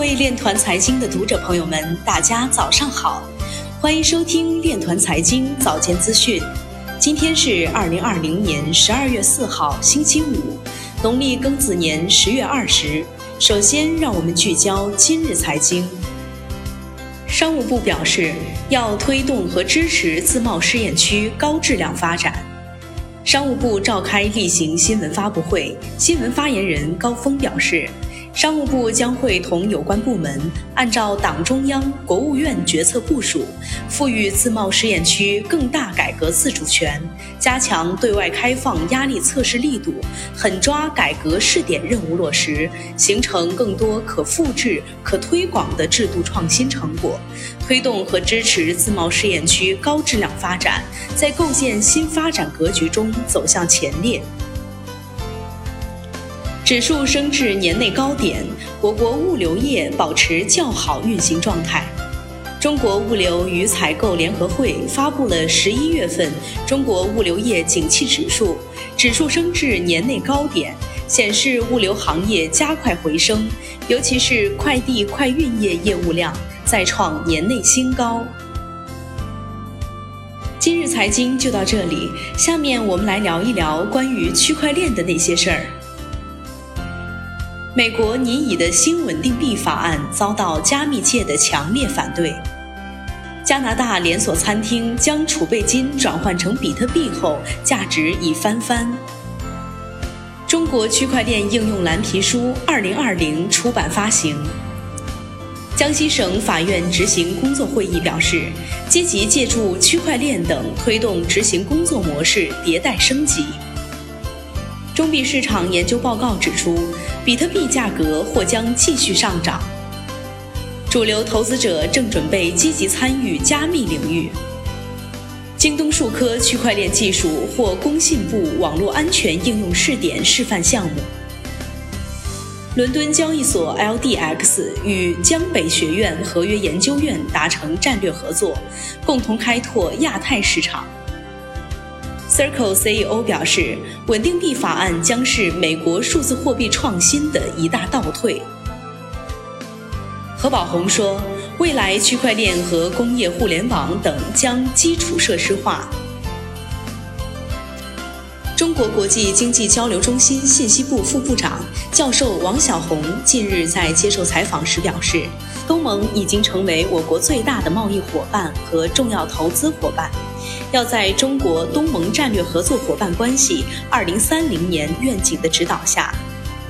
位链团财经的读者朋友们，大家早上好，欢迎收听链团财经早间资讯。今天是二零二零年十二月四号，星期五，农历庚子年十月二十。首先，让我们聚焦今日财经。商务部表示，要推动和支持自贸试验区高质量发展。商务部召开例行新闻发布会，新闻发言人高峰表示。商务部将会同有关部门按照党中央、国务院决策部署，赋予自贸试验区更大改革自主权，加强对外开放压力测试力度，狠抓改革试点任务落实，形成更多可复制、可推广的制度创新成果，推动和支持自贸试验区高质量发展，在构建新发展格局中走向前列。指数升至年内高点，我国物流业保持较好运行状态。中国物流与采购联合会发布了十一月份中国物流业景气指数，指数升至年内高点，显示物流行业加快回升，尤其是快递快运业业务量再创年内新高。今日财经就到这里，下面我们来聊一聊关于区块链的那些事儿。美国拟议的新稳定币法案遭到加密界的强烈反对。加拿大连锁餐厅将储备金转换成比特币后，价值已翻番。中国区块链应用蓝皮书二零二零出版发行。江西省法院执行工作会议表示，积极借助区块链等推动执行工作模式迭代升级。中币市场研究报告指出，比特币价格或将继续上涨。主流投资者正准备积极参与加密领域。京东数科区块链技术获工信部网络安全应用试点示范项目。伦敦交易所 LDX 与江北学院合约研究院达成战略合作，共同开拓亚太市场。Circle CEO 表示，稳定币法案将是美国数字货币创新的一大倒退。何宝红说，未来区块链和工业互联网等将基础设施化。中国国际经济交流中心信息部副部长、教授王晓红近日在接受采访时表示，东盟已经成为我国最大的贸易伙伴和重要投资伙伴。要在中国东盟战略合作伙伴关系二零三零年愿景的指导下，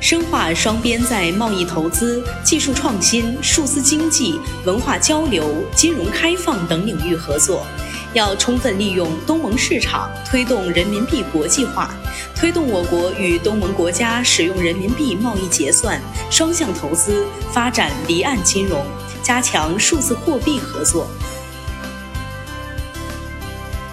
深化双边在贸易、投资、技术创新、数字经济、文化交流、金融开放等领域合作。要充分利用东盟市场，推动人民币国际化，推动我国与东盟国家使用人民币贸易结算、双向投资，发展离岸金融，加强数字货币合作。